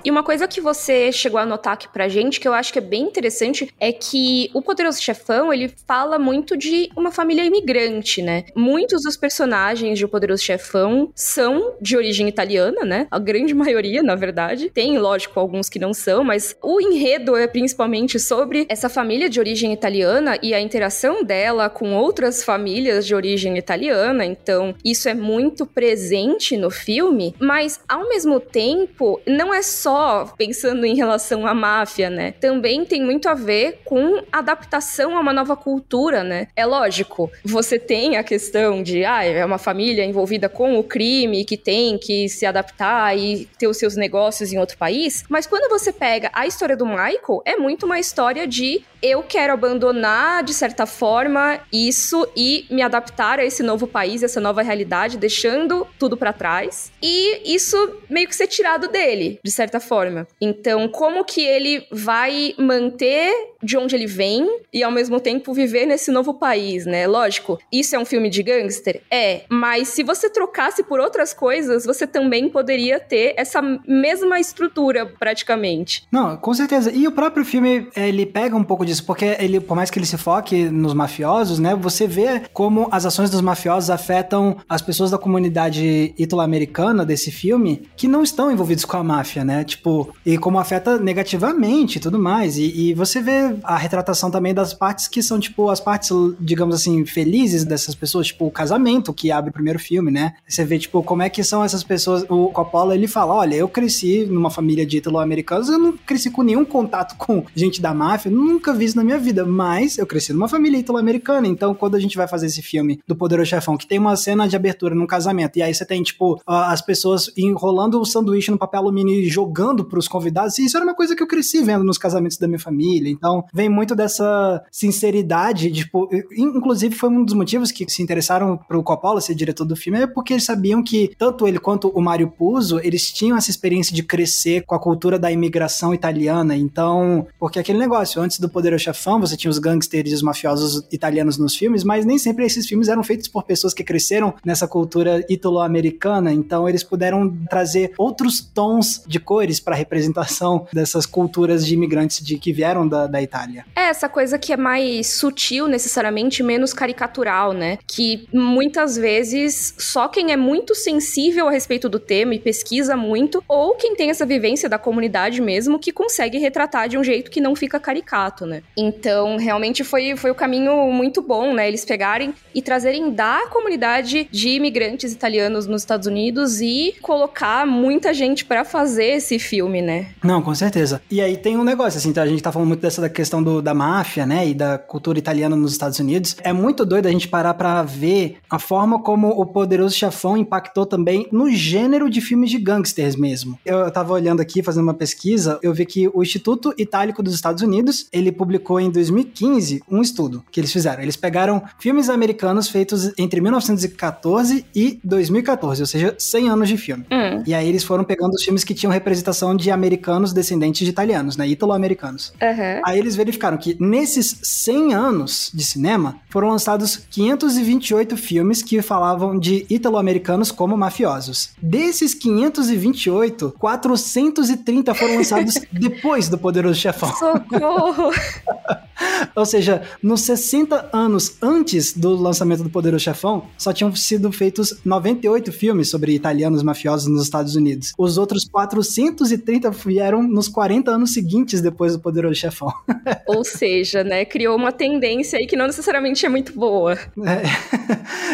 E uma coisa que você chegou a notar aqui pra gente, que eu acho que é bem interessante, é que o Poderoso Chefão, ele fala muito de uma família imigrante, né? Muitos dos personagens de O Poderoso Chefão são de origem italiana, né? A grande maioria, na verdade. Tem, lógico, alguns que não são, mas o enredo é principalmente sobre essa família de origem italiana e a interação dela com outras famílias de origem italiana. Então, isso é muito presente no filme, mas ao mesmo tempo, não é só só pensando em relação à máfia, né? Também tem muito a ver com adaptação a uma nova cultura, né? É lógico, você tem a questão de, ah, é uma família envolvida com o crime que tem que se adaptar e ter os seus negócios em outro país, mas quando você pega a história do Michael, é muito uma história de eu quero abandonar, de certa forma, isso e me adaptar a esse novo país, essa nova realidade, deixando tudo para trás. E isso meio que ser tirado dele, de certa forma. Então, como que ele vai manter de onde ele vem e ao mesmo tempo viver nesse novo país, né? Lógico, isso é um filme de gangster? É, mas se você trocasse por outras coisas, você também poderia ter essa mesma estrutura, praticamente. Não, com certeza. E o próprio filme, ele pega um pouco disso, porque ele, por mais que ele se foque nos mafiosos, né, você vê como as ações dos mafiosos afetam as pessoas da comunidade italo-americana desse filme que não estão envolvidos com a máfia, né? Tipo, e como afeta negativamente e tudo mais. E, e você vê a retratação também das partes que são, tipo, as partes, digamos assim, felizes dessas pessoas, tipo, o casamento que abre o primeiro filme, né? Você vê, tipo, como é que são essas pessoas. O Coppola, ele fala: olha, eu cresci numa família de italo-americanos, eu não cresci com nenhum contato com gente da máfia, nunca vi isso na minha vida, mas eu cresci numa família italo-americana, então quando a gente vai fazer esse filme do Poderoso Chefão, que tem uma cena de abertura num casamento, e aí você tem, tipo, as pessoas enrolando o sanduíche no papel alumínio e jogando pros convidados, e isso era uma coisa que eu cresci vendo nos casamentos da minha família, então vem muito dessa sinceridade, tipo, inclusive foi um dos motivos que se interessaram pro Coppola ser diretor do filme, é porque eles sabiam que tanto ele quanto o Mário Puzo, eles tinham essa experiência de crescer com a cultura da imigração italiana, então, porque aquele negócio, antes do Poderoso Chefão, você tinha os gangsters e os mafiosos italianos nos filmes, mas nem sempre esses filmes eram feitos por pessoas que cresceram nessa cultura italo-americana, então eles puderam trazer outros tons de cores para a representação dessas culturas de imigrantes de que vieram da, da Itália. É, essa coisa que é mais sutil, necessariamente, menos caricatural, né? Que muitas vezes só quem é muito sensível a respeito do tema e pesquisa muito, ou quem tem essa vivência da comunidade mesmo, que consegue retratar de um jeito que não fica caricato, né? Então, realmente foi, foi o caminho muito bom, né? Eles pegarem e trazerem da comunidade de imigrantes italianos nos Estados Unidos e colocar muita gente para fazer esse filme, né? Não, com certeza. E aí tem um negócio, assim, então a gente tá falando muito dessa questão do, da máfia, né? E da cultura italiana nos Estados Unidos. É muito doido a gente parar pra ver a forma como o Poderoso Chefão impactou também no gênero de filmes de gangsters mesmo. Eu tava olhando aqui, fazendo uma pesquisa, eu vi que o Instituto Itálico dos Estados Unidos, ele publicou em 2015 um estudo que eles fizeram. Eles pegaram filmes americanos feitos entre 1914 e 2014, ou seja, 100 anos de filme. Hum. E aí eles foram pegando os filmes que tinham representação de americanos descendentes de italianos, né? Italo-americanos. Uhum. Aí eles verificaram que nesses 100 anos de cinema foram lançados 528 filmes que falavam de italo-americanos como mafiosos. Desses 528, 430 foram lançados depois do Poderoso Chefão. Socorro! Ou seja, nos 60 anos antes do lançamento do Poderoso Chefão, só tinham sido feitos 98 filmes sobre italianos mafiosos nos Estados Unidos. Os outros 430 vieram nos 40 anos seguintes depois do Poderoso Chefão. Ou seja, né, criou uma tendência aí que não necessariamente é muito boa.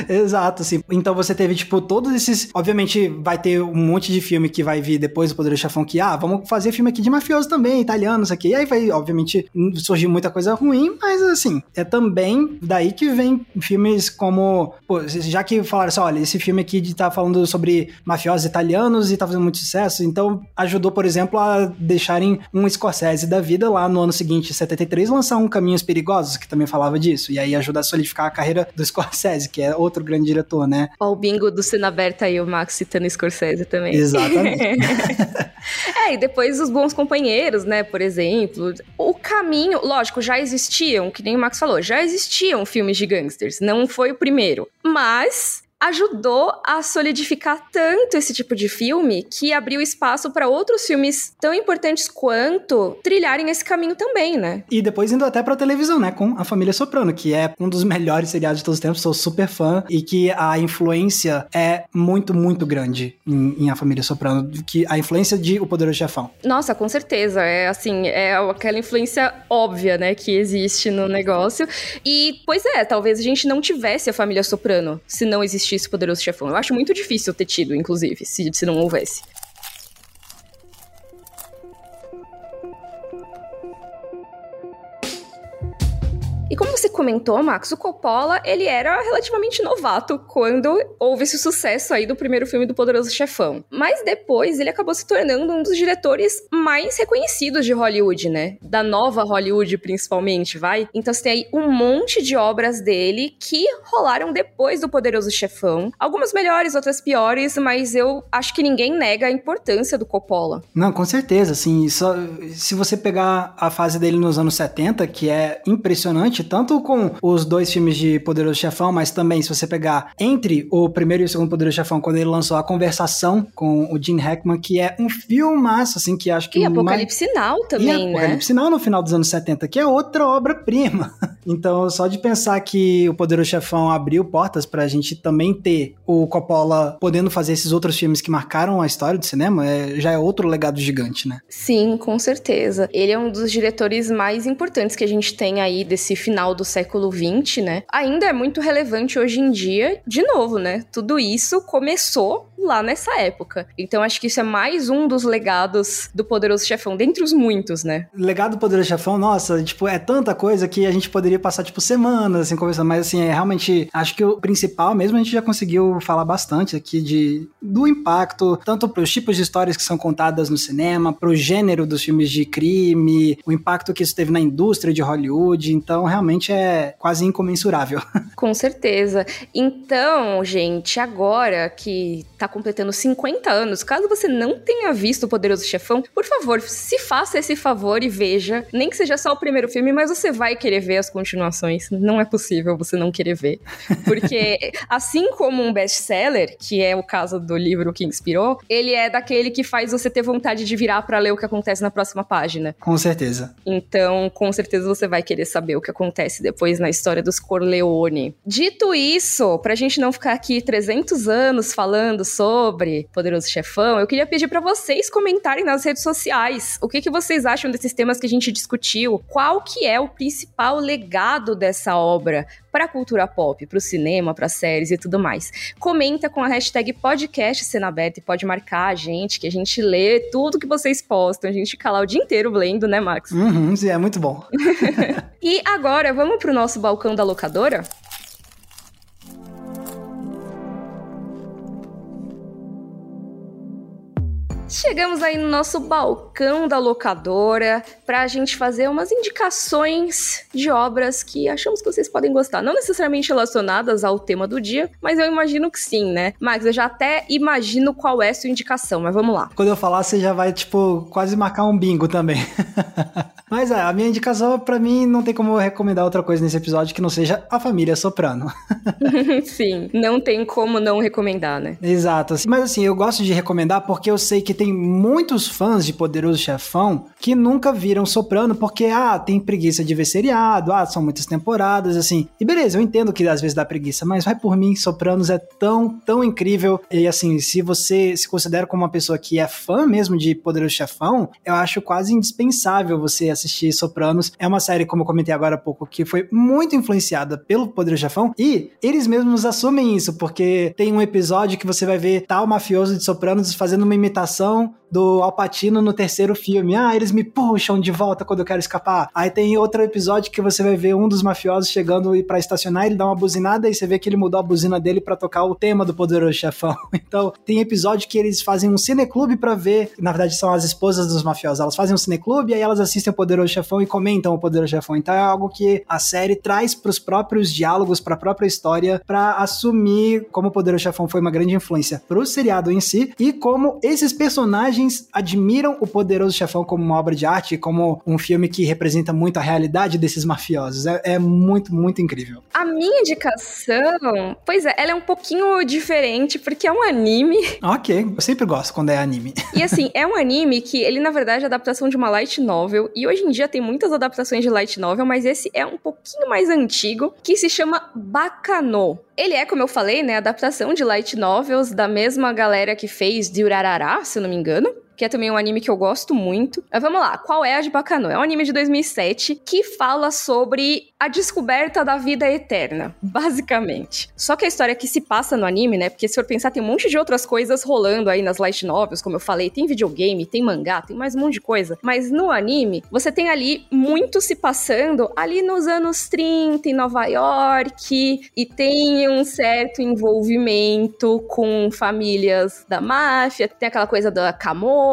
É, exato, assim. Então você teve, tipo, todos esses. Obviamente, vai ter um monte de filme que vai vir depois do Poderoso Chefão que, ah, vamos fazer filme aqui de mafioso também, italianos aqui. E aí vai, obviamente, surgir muita coisa ruim, mas assim, é também daí que vem filmes como. Pô, já que falaram assim, olha, esse filme aqui tá falando sobre mafiosos italianos e tá fazendo muito sucesso, então ajudou, por exemplo, a deixarem um Scorsese da vida lá no ano seguinte, 73, lançar um Caminhos Perigosos, que também falava disso. E aí ajuda a solidificar a carreira do Scorsese, que é outro grande diretor, né? Ó, o bingo do Cena Aberta aí, o Max citando Scorsese também. Exatamente. é, e depois os bons companheiros, né, por exemplo. O caminho, lógico, já existiam, que nem o Max falou, já existiam filmes de gangsters, não foi o primeiro. Mas ajudou a solidificar tanto esse tipo de filme que abriu espaço para outros filmes tão importantes quanto trilharem esse caminho também, né? E depois indo até pra televisão, né? Com A Família Soprano, que é um dos melhores seriados de todos os tempos, sou super fã e que a influência é muito, muito grande em, em A Família Soprano, que a influência de O Poderoso Chefão. Nossa, com certeza. É assim, é aquela influência óbvia, né, que existe no negócio. E, pois é, talvez a gente não tivesse A Família Soprano se não existisse existisse Poderoso Chefão. Eu acho muito difícil ter tido, inclusive, se, se não houvesse. Como você comentou, Max, o Coppola, ele era relativamente novato quando houve esse sucesso aí do primeiro filme do Poderoso Chefão. Mas depois ele acabou se tornando um dos diretores mais reconhecidos de Hollywood, né? Da nova Hollywood, principalmente, vai? Então você tem aí um monte de obras dele que rolaram depois do Poderoso Chefão. Algumas melhores, outras piores, mas eu acho que ninguém nega a importância do Coppola. Não, com certeza, assim, só, se você pegar a fase dele nos anos 70, que é impressionante, tanto com os dois filmes de Poderoso Chefão, mas também se você pegar entre o primeiro e o segundo Poderoso Chefão, quando ele lançou A Conversação com o Gene Hackman, que é um filmaço, assim, que acho que... E Apocalipse mais... Também, e né? Apocalipse Now no final dos anos 70, que é outra obra-prima. Então, só de pensar que o Poderoso Chefão abriu portas pra gente também ter o Coppola podendo fazer esses outros filmes que marcaram a história do cinema, é, já é outro legado gigante, né? Sim, com certeza. Ele é um dos diretores mais importantes que a gente tem aí desse final do século XX, né? Ainda é muito relevante hoje em dia. De novo, né? Tudo isso começou lá nessa época. Então acho que isso é mais um dos legados do Poderoso Chefão, dentre os muitos, né? Legado do Poderoso Chefão, nossa, tipo, é tanta coisa que a gente poderia passar, tipo, semanas, assim, conversando, mas, assim, é realmente, acho que o principal mesmo a gente já conseguiu falar bastante aqui de, do impacto, tanto para os tipos de histórias que são contadas no cinema, para o gênero dos filmes de crime, o impacto que isso teve na indústria de Hollywood, então, realmente é quase incomensurável. Com certeza. Então, gente, agora que tá completando 50 anos, caso você não tenha visto o Poderoso Chefão, por favor, se faça esse favor e veja. Nem que seja só o primeiro filme, mas você vai querer ver as continuações. Não é possível você não querer ver. Porque, assim como um best-seller, que é o caso do livro que inspirou, ele é daquele que faz você ter vontade de virar para ler o que acontece na próxima página. Com certeza. Então, com certeza você vai querer saber o que acontece depois na história dos Corleone. Dito isso, pra gente não ficar aqui 300 anos falando sobre Poderoso Chefão, eu queria pedir para vocês comentarem nas redes sociais o que, que vocês acham desses temas que a gente discutiu, qual que é o principal legado dessa obra para a cultura pop, para o cinema, para séries e tudo mais. Comenta com a hashtag podcast Cena Aberta e pode marcar a gente, que a gente lê tudo que vocês postam, a gente fica lá o dia inteiro lendo, né, Max? Uhum, sim, é muito bom. e agora, vamos pro nosso balcão da locadora? Chegamos aí no nosso balcão da locadora para a gente fazer umas indicações de obras que achamos que vocês podem gostar. Não necessariamente relacionadas ao tema do dia, mas eu imagino que sim, né? Max, eu já até imagino qual é a sua indicação, mas vamos lá. Quando eu falar, você já vai, tipo, quase marcar um bingo também. mas é, a minha indicação, para mim, não tem como eu recomendar outra coisa nesse episódio que não seja A Família Soprano. sim, não tem como não recomendar, né? Exato. Mas assim, eu gosto de recomendar porque eu sei que tem muitos fãs de Poderoso Chefão que nunca viram Soprano porque, ah, tem preguiça de ver seriado, ah, são muitas temporadas, assim. E beleza, eu entendo que às vezes dá preguiça, mas vai por mim, Sopranos é tão, tão incrível. E assim, se você se considera como uma pessoa que é fã mesmo de Poderoso Chefão, eu acho quase indispensável você assistir Sopranos. É uma série, como eu comentei agora há pouco, que foi muito influenciada pelo Poderoso Chefão e eles mesmos assumem isso, porque tem um episódio que você vai ver tal mafioso de Sopranos fazendo uma imitação ação do Alpatino no terceiro filme. Ah, eles me puxam de volta quando eu quero escapar. Aí tem outro episódio que você vai ver um dos mafiosos chegando e para estacionar, ele dá uma buzinada e você vê que ele mudou a buzina dele para tocar o tema do Poderoso Chefão. Então, tem episódio que eles fazem um cineclube para ver, na verdade são as esposas dos mafiosos, elas fazem um cineclube e aí elas assistem o Poderoso Chefão e comentam o Poderoso Chefão. Então é algo que a série traz para os próprios diálogos, para a própria história, para assumir como o Poderoso Chefão foi uma grande influência pro seriado em si e como esses personagens personagens admiram o Poderoso Chefão como uma obra de arte, como um filme que representa muito a realidade desses mafiosos. É, é muito, muito incrível. A minha indicação, pois é, ela é um pouquinho diferente, porque é um anime. Ok, eu sempre gosto quando é anime. E assim, é um anime que ele, na verdade, é adaptação de uma light novel, e hoje em dia tem muitas adaptações de light novel, mas esse é um pouquinho mais antigo, que se chama Bacano. Ele é, como eu falei, né, adaptação de light novels da mesma galera que fez Durarará, se eu não me engano que é também um anime que eu gosto muito. Mas vamos lá, qual é a de Bacano? É um anime de 2007 que fala sobre a descoberta da vida eterna, basicamente. Só que a história que se passa no anime, né? Porque se for pensar, tem um monte de outras coisas rolando aí nas light novels, como eu falei, tem videogame, tem mangá, tem mais um monte de coisa. Mas no anime, você tem ali muito se passando ali nos anos 30 em Nova York e tem um certo envolvimento com famílias da máfia, tem aquela coisa da camorra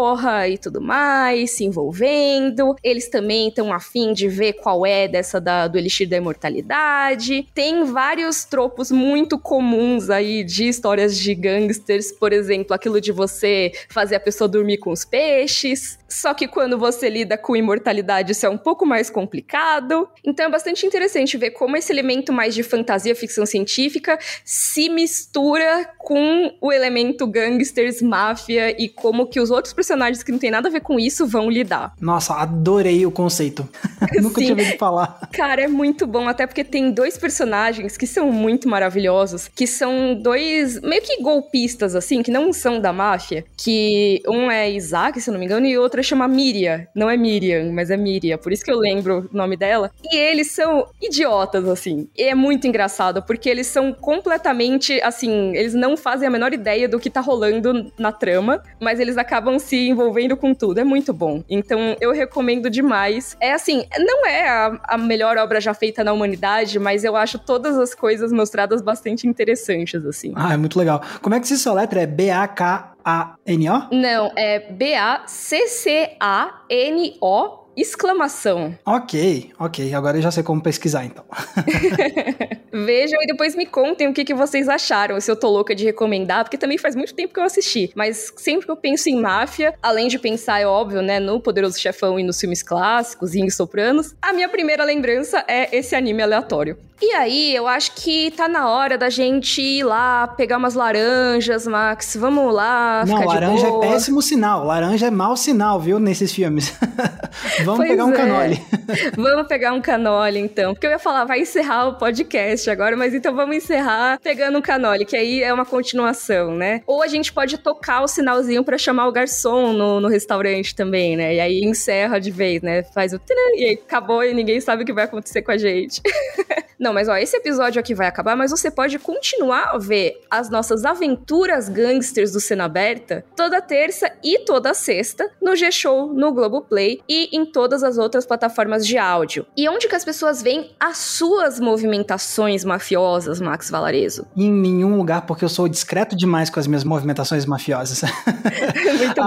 e tudo mais, se envolvendo. Eles também estão afim de ver qual é dessa da, do Elixir da Imortalidade. Tem vários tropos muito comuns aí de histórias de gangsters, por exemplo, aquilo de você fazer a pessoa dormir com os peixes. Só que quando você lida com imortalidade, isso é um pouco mais complicado. Então é bastante interessante ver como esse elemento mais de fantasia, ficção científica, se mistura com o elemento gangsters, máfia e como que os outros personagens que não tem nada a ver com isso vão lidar. Nossa, adorei o conceito. Nunca tinha ouvido falar. Cara, é muito bom, até porque tem dois personagens que são muito maravilhosos, que são dois meio que golpistas, assim, que não são da máfia, que um é Isaac, se não me engano, e o outro é chama Miriam. Não é Miriam, mas é Miriam, por isso que eu lembro o nome dela. E eles são idiotas, assim. E é muito engraçado, porque eles são completamente, assim, eles não fazem a menor ideia do que tá rolando na trama, mas eles acabam se envolvendo com tudo. É muito bom. Então, eu recomendo demais. É assim, não é a, a melhor obra já feita na humanidade, mas eu acho todas as coisas mostradas bastante interessantes, assim. Ah, é muito legal. Como é que se soletra? É B-A-K-A-N-O? Não, é B-A-C-C-A-N-O exclamação. Ok, ok. Agora eu já sei como pesquisar, então. Vejam e depois me contem o que, que vocês acharam, se eu tô louca de recomendar, porque também faz muito tempo que eu assisti. Mas sempre que eu penso em máfia, além de pensar, é óbvio, né, no Poderoso Chefão e nos filmes clássicos e em Sopranos, a minha primeira lembrança é esse anime aleatório. E aí, eu acho que tá na hora da gente ir lá pegar umas laranjas, Max. Vamos lá. Não, laranja é péssimo sinal. Laranja é mau sinal, viu, nesses filmes. Vamos pois pegar um é. canole. vamos pegar um canole, então. Porque eu ia falar, vai encerrar o podcast agora, mas então vamos encerrar pegando um canole, que aí é uma continuação, né? Ou a gente pode tocar o sinalzinho para chamar o garçom no, no restaurante também, né? E aí encerra de vez, né? Faz o e aí acabou e ninguém sabe o que vai acontecer com a gente. Não, mas ó, esse episódio aqui vai acabar, mas você pode continuar a ver as nossas aventuras gangsters do Cena Aberta toda terça e toda sexta no G-Show, no Globoplay e em todas as outras plataformas de áudio. E onde que as pessoas veem as suas movimentações mafiosas, Max Valarezo? Em nenhum lugar, porque eu sou discreto demais com as minhas movimentações mafiosas.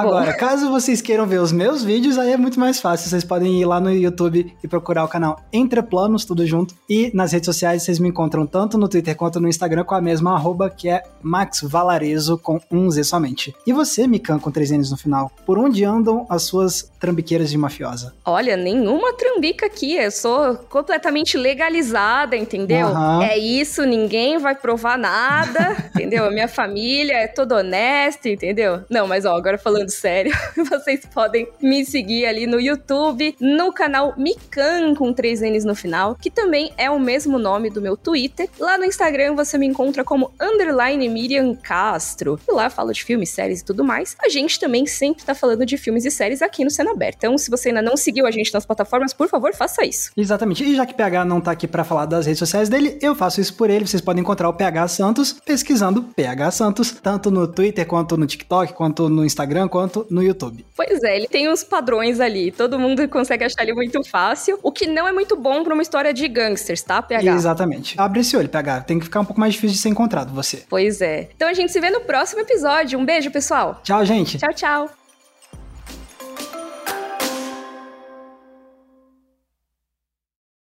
bom. Agora, caso vocês queiram ver os meus vídeos, aí é muito mais fácil. Vocês podem ir lá no YouTube e procurar o canal Entre Planos, tudo junto, e nas redes redes sociais, vocês me encontram tanto no Twitter quanto no Instagram com a mesma arroba, que é Max Valarezo, com um Z somente. E você, Mikan, com três N's no final, por onde andam as suas trambiqueiras de mafiosa? Olha, nenhuma trambica aqui, eu sou completamente legalizada, entendeu? Uhum. É isso, ninguém vai provar nada, entendeu? A minha família é toda honesta, entendeu? Não, mas ó, agora falando sério, vocês podem me seguir ali no YouTube, no canal Mikan com três N's no final, que também é o mesmo nome do meu Twitter. Lá no Instagram você me encontra como underline Miriam Castro. E lá falo de filmes, séries e tudo mais. A gente também sempre tá falando de filmes e séries aqui no Cena Aberta. Então, se você ainda não seguiu a gente nas plataformas, por favor, faça isso. Exatamente. E já que PH não tá aqui para falar das redes sociais dele, eu faço isso por ele. Vocês podem encontrar o PH Santos pesquisando PH Santos, tanto no Twitter, quanto no TikTok, quanto no Instagram, quanto no YouTube. Pois é, ele tem uns padrões ali. Todo mundo consegue achar ele muito fácil. O que não é muito bom para uma história de gangsters, tá, PH? Exatamente. Abre esse olho, PH. Tem que ficar um pouco mais difícil de ser encontrado, você. Pois é. Então a gente se vê no próximo episódio. Um beijo, pessoal. Tchau, gente. Tchau, tchau.